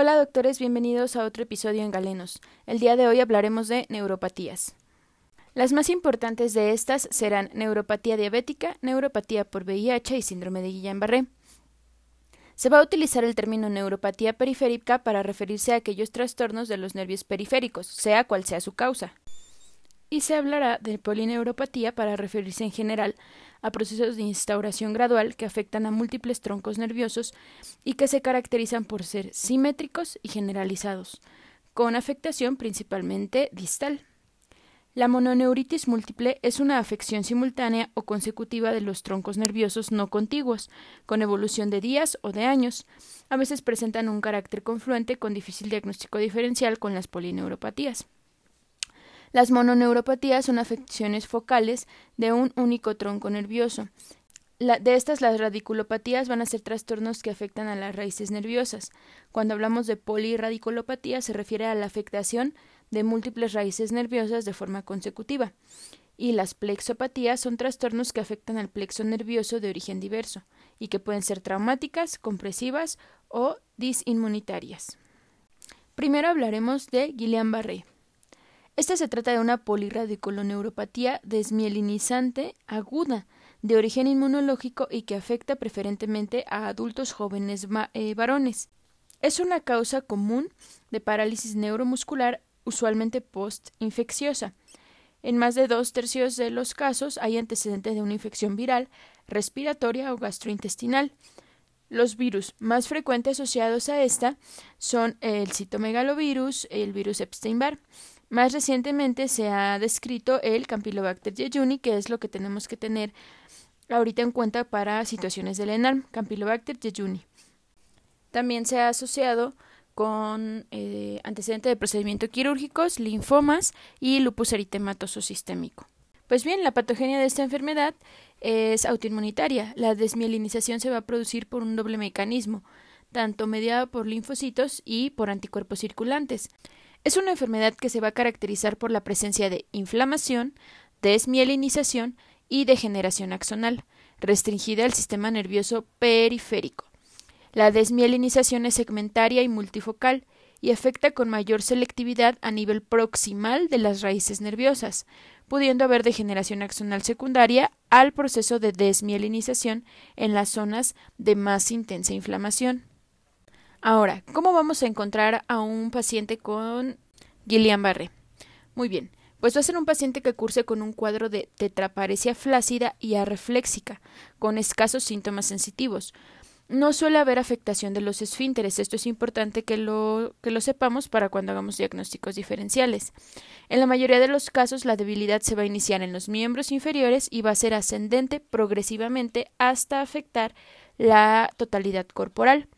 Hola doctores, bienvenidos a otro episodio en Galenos. El día de hoy hablaremos de neuropatías. Las más importantes de estas serán neuropatía diabética, neuropatía por VIH y síndrome de Guillain-Barré. Se va a utilizar el término neuropatía periférica para referirse a aquellos trastornos de los nervios periféricos, sea cual sea su causa. Y se hablará de polineuropatía para referirse en general a procesos de instauración gradual que afectan a múltiples troncos nerviosos y que se caracterizan por ser simétricos y generalizados, con afectación principalmente distal. La mononeuritis múltiple es una afección simultánea o consecutiva de los troncos nerviosos no contiguos, con evolución de días o de años. A veces presentan un carácter confluente con difícil diagnóstico diferencial con las polineuropatías. Las mononeuropatías son afecciones focales de un único tronco nervioso. de estas, las radiculopatías van a ser trastornos que afectan a las raíces nerviosas. Cuando hablamos de poliradiculopatía, se refiere a la afectación de múltiples raíces nerviosas de forma consecutiva. Y las plexopatías son trastornos que afectan al plexo nervioso de origen diverso y que pueden ser traumáticas, compresivas o disinmunitarias. Primero hablaremos de Guillain-Barré. Esta se trata de una poliradiculoneuropatía desmielinizante aguda de origen inmunológico y que afecta preferentemente a adultos jóvenes eh, varones. Es una causa común de parálisis neuromuscular usualmente post-infecciosa. En más de dos tercios de los casos hay antecedentes de una infección viral, respiratoria o gastrointestinal. Los virus más frecuentes asociados a esta son el citomegalovirus, el virus Epstein-Barr. Más recientemente se ha descrito el Campylobacter jejuni, que es lo que tenemos que tener ahorita en cuenta para situaciones del ENARM, Campylobacter jejuni. También se ha asociado con eh, antecedentes de procedimientos quirúrgicos, linfomas y lupus eritematoso sistémico. Pues bien, la patogenia de esta enfermedad es autoinmunitaria. La desmielinización se va a producir por un doble mecanismo, tanto mediado por linfocitos y por anticuerpos circulantes. Es una enfermedad que se va a caracterizar por la presencia de inflamación, desmielinización y degeneración axonal, restringida al sistema nervioso periférico. La desmielinización es segmentaria y multifocal y afecta con mayor selectividad a nivel proximal de las raíces nerviosas, pudiendo haber degeneración axonal secundaria al proceso de desmielinización en las zonas de más intensa inflamación. Ahora, ¿cómo vamos a encontrar a un paciente con Guillain-Barré? Muy bien, pues va a ser un paciente que curse con un cuadro de tetraparesia flácida y arrefléxica, con escasos síntomas sensitivos. No suele haber afectación de los esfínteres, esto es importante que lo, que lo sepamos para cuando hagamos diagnósticos diferenciales. En la mayoría de los casos, la debilidad se va a iniciar en los miembros inferiores y va a ser ascendente progresivamente hasta afectar la totalidad corporal.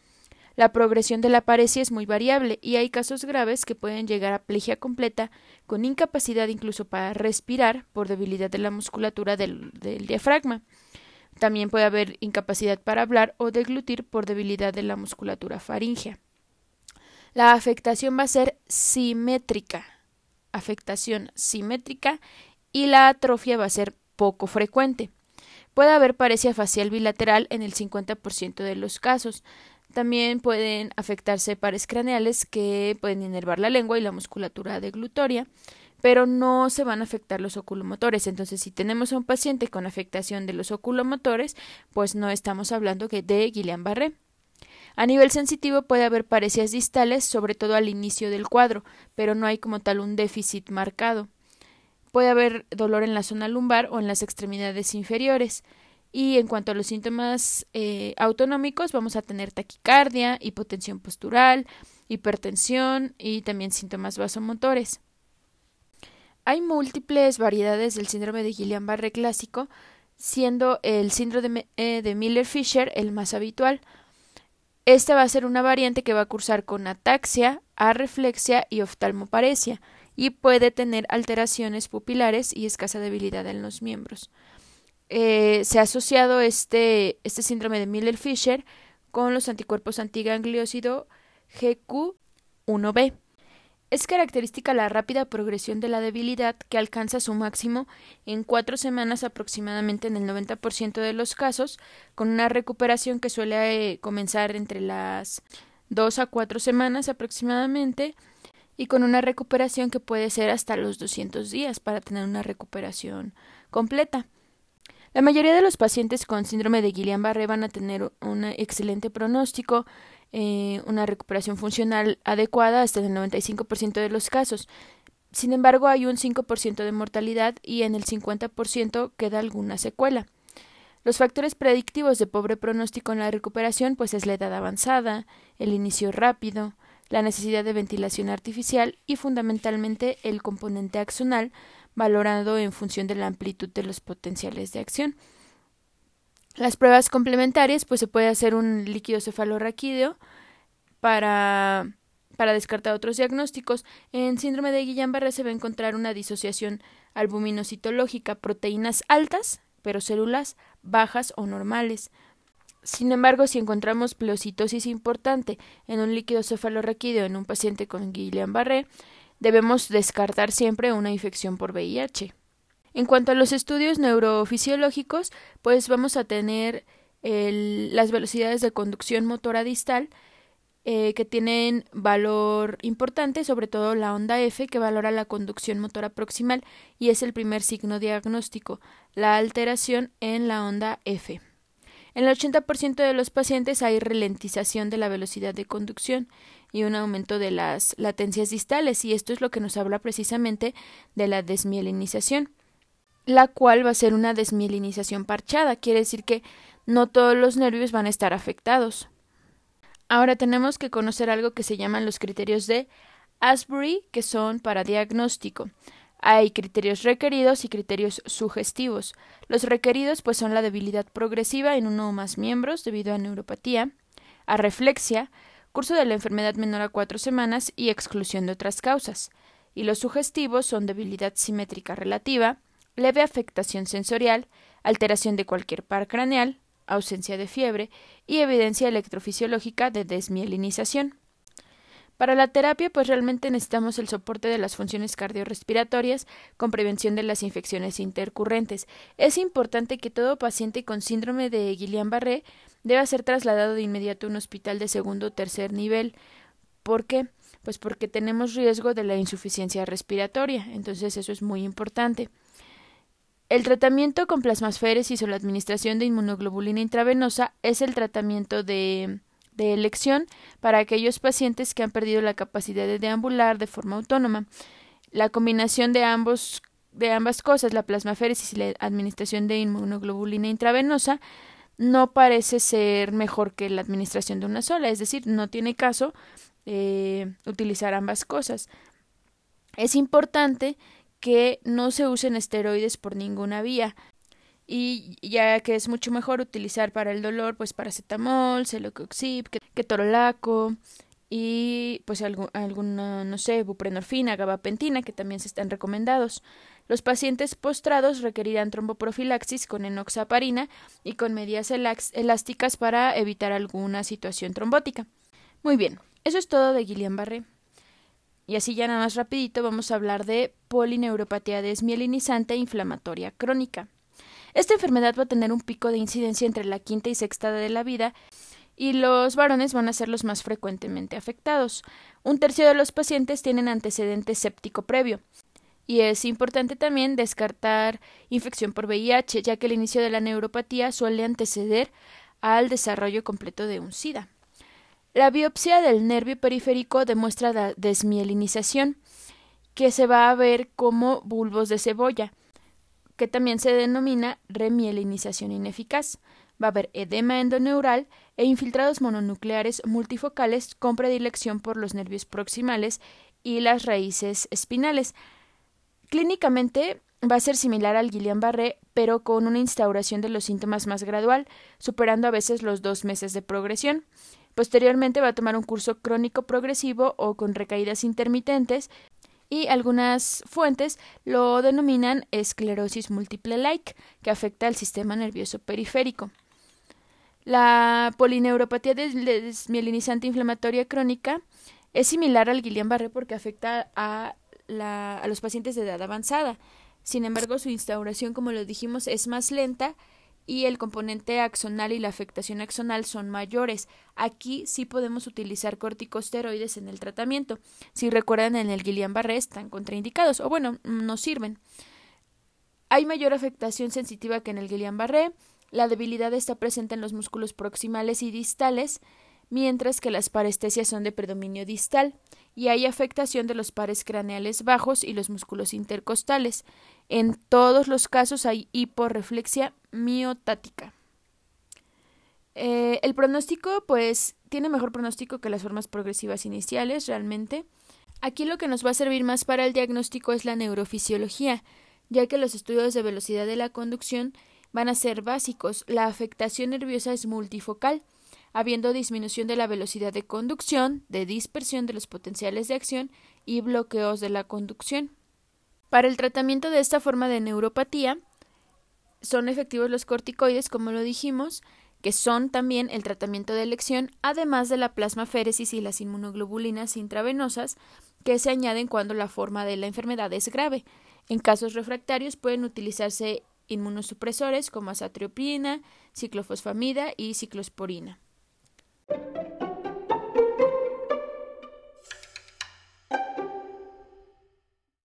La progresión de la paresia es muy variable y hay casos graves que pueden llegar a plegia completa con incapacidad incluso para respirar por debilidad de la musculatura del, diafragma. También puede haber incapacidad para hablar o deglutir por debilidad de la musculatura faríngea. La afectación va a ser simétrica, afectación simétrica y la atrofia va a ser poco frecuente. Puede haber paresia facial bilateral en el 50% de los casos, también pueden afectarse pares craneales que pueden inervar la lengua y la musculatura deglutoria, pero no se van a afectar los oculomotores. Entonces, si tenemos a un paciente con afectación de los oculomotores, pues no estamos hablando de Guillain-Barré. A nivel sensitivo puede haber parecias distales, sobre todo al inicio del cuadro, pero no hay como tal un déficit marcado. Puede haber dolor en la zona lumbar o en las extremidades inferiores. Y en cuanto a los síntomas eh, autonómicos, vamos a tener taquicardia, hipotensión postural, hipertensión y también síntomas vasomotores. Hay múltiples variedades del síndrome de Guillain-Barré clásico, siendo el síndrome de, de Miller-Fisher el más habitual. Esta va a ser una variante que va a cursar con ataxia, arreflexia y oftalmoparesia, y puede tener alteraciones pupilares y escasa debilidad en los miembros. Eh, se ha asociado este, este síndrome de Miller-Fisher con los anticuerpos antigangliósido GQ1B. Es característica la rápida progresión de la debilidad que alcanza su máximo en cuatro semanas aproximadamente en el 90% de los casos, con una recuperación que suele eh, comenzar entre las dos a cuatro semanas aproximadamente y con una recuperación que puede ser hasta los 200 días para tener una recuperación completa. La mayoría de los pacientes con síndrome de Guillain-Barré van a tener un excelente pronóstico, eh, una recuperación funcional adecuada hasta el 95% de los casos. Sin embargo, hay un 5% de mortalidad y en el 50% queda alguna secuela. Los factores predictivos de pobre pronóstico en la recuperación pues es la edad avanzada, el inicio rápido, la necesidad de ventilación artificial y fundamentalmente el componente axonal valorado en función de la amplitud de los potenciales de acción. Las pruebas complementarias pues se puede hacer un líquido cefalorraquídeo para para descartar otros diagnósticos, en síndrome de Guillain-Barré se va a encontrar una disociación albuminocitológica, proteínas altas, pero células bajas o normales. Sin embargo, si encontramos pleocitosis importante en un líquido cefalorraquídeo en un paciente con Guillain-Barré, debemos descartar siempre una infección por VIH. En cuanto a los estudios neurofisiológicos, pues vamos a tener las velocidades de conducción motora distal eh, que tienen valor importante, sobre todo la onda F, que valora la conducción motora proximal y es el primer signo diagnóstico, la alteración en la onda F. En el 80% de los pacientes hay ralentización de la velocidad de conducción y un aumento de las latencias distales, y esto es lo que nos habla precisamente de la desmielinización, la cual va a ser una desmielinización parchada, quiere decir que no todos los nervios van a estar afectados. Ahora tenemos que conocer algo que se llaman los criterios de Asbury, que son para diagnóstico. Hay criterios requeridos y criterios sugestivos. Los requeridos pues son la debilidad progresiva en uno o más miembros debido a neuropatía, a reflexia, curso de la enfermedad menor a cuatro semanas y exclusión de otras causas. Y los sugestivos son debilidad simétrica relativa, leve afectación sensorial, alteración de cualquier par craneal, ausencia de fiebre y evidencia electrofisiológica de desmielinización. Para la terapia, pues realmente necesitamos el soporte de las funciones cardiorrespiratorias con prevención de las infecciones intercurrentes. Es importante que todo paciente con síndrome de Guillain-Barré deba ser trasladado de inmediato a un hospital de segundo o tercer nivel. ¿Por qué? Pues porque tenemos riesgo de la insuficiencia respiratoria. Entonces eso es muy importante. El tratamiento con plasmasféresis o la administración de inmunoglobulina intravenosa es el tratamiento de, de elección para aquellos pacientes que han perdido la capacidad de deambular de forma autónoma. La combinación de ambos de ambas cosas, la plasmaféresis y la administración de inmunoglobulina intravenosa, no parece ser mejor que la administración de una sola, es decir, no tiene caso eh, utilizar ambas cosas. Es importante que no se usen esteroides por ninguna vía y ya que es mucho mejor utilizar para el dolor pues paracetamol, celocoxib, ketorolaco y pues alguna no sé, buprenorfina, gabapentina que también se están recomendados. Los pacientes postrados requerirán tromboprofilaxis con enoxaparina y con medidas elásticas para evitar alguna situación trombótica. Muy bien, eso es todo de Guillain-Barré. Y así ya nada más rapidito vamos a hablar de polineuropatía desmielinizante e inflamatoria crónica. Esta enfermedad va a tener un pico de incidencia entre la quinta y sexta de la vida y los varones van a ser los más frecuentemente afectados. Un tercio de los pacientes tienen antecedente séptico previo. Y es importante también descartar infección por VIH, ya que el inicio de la neuropatía suele anteceder al desarrollo completo de un SIDA. La biopsia del nervio periférico demuestra la desmielinización, que se va a ver como bulbos de cebolla, que también se denomina remielinización ineficaz. Va a haber edema endoneural e infiltrados mononucleares multifocales con predilección por los nervios proximales y las raíces espinales. Clínicamente va a ser similar al Guillain-Barré, pero con una instauración de los síntomas más gradual, superando a veces los dos meses de progresión. Posteriormente va a tomar un curso crónico progresivo o con recaídas intermitentes y algunas fuentes lo denominan esclerosis múltiple like, que afecta al sistema nervioso periférico. La polineuropatía desmielinizante inflamatoria crónica es similar al Guillain-Barré porque afecta a, a los pacientes de edad avanzada. Sin embargo, su instauración, como lo dijimos, es más lenta y el componente axonal y la afectación axonal son mayores. Aquí sí podemos utilizar corticosteroides en el tratamiento. Si recuerdan, en el Guillain-Barré están contraindicados, o bueno, no sirven. Hay mayor afectación sensitiva que en el Guillain-Barré. La debilidad está presente en los músculos proximales y distales, mientras que las parestesias son de predominio distal, y hay afectación de los pares craneales bajos y los músculos intercostales. En todos los casos hay hiporreflexia miotática. Eh, el pronóstico, pues, tiene mejor pronóstico que las formas progresivas iniciales, realmente. Aquí lo que nos va a servir más para el diagnóstico es la neurofisiología, ya que los estudios de velocidad de la conducción van a ser básicos. La afectación nerviosa es multifocal, habiendo disminución de la velocidad de conducción, de dispersión de los potenciales de acción y bloqueos de la conducción. Para el tratamiento de esta forma de neuropatía son efectivos los corticoides, como lo dijimos, que son también el tratamiento de elección, además de la plasmaféresis y las inmunoglobulinas intravenosas que se añaden cuando la forma de la enfermedad es grave. En casos refractarios pueden utilizarse inmunosupresores como azatriopina, ciclofosfamida y ciclosporina. Thank you.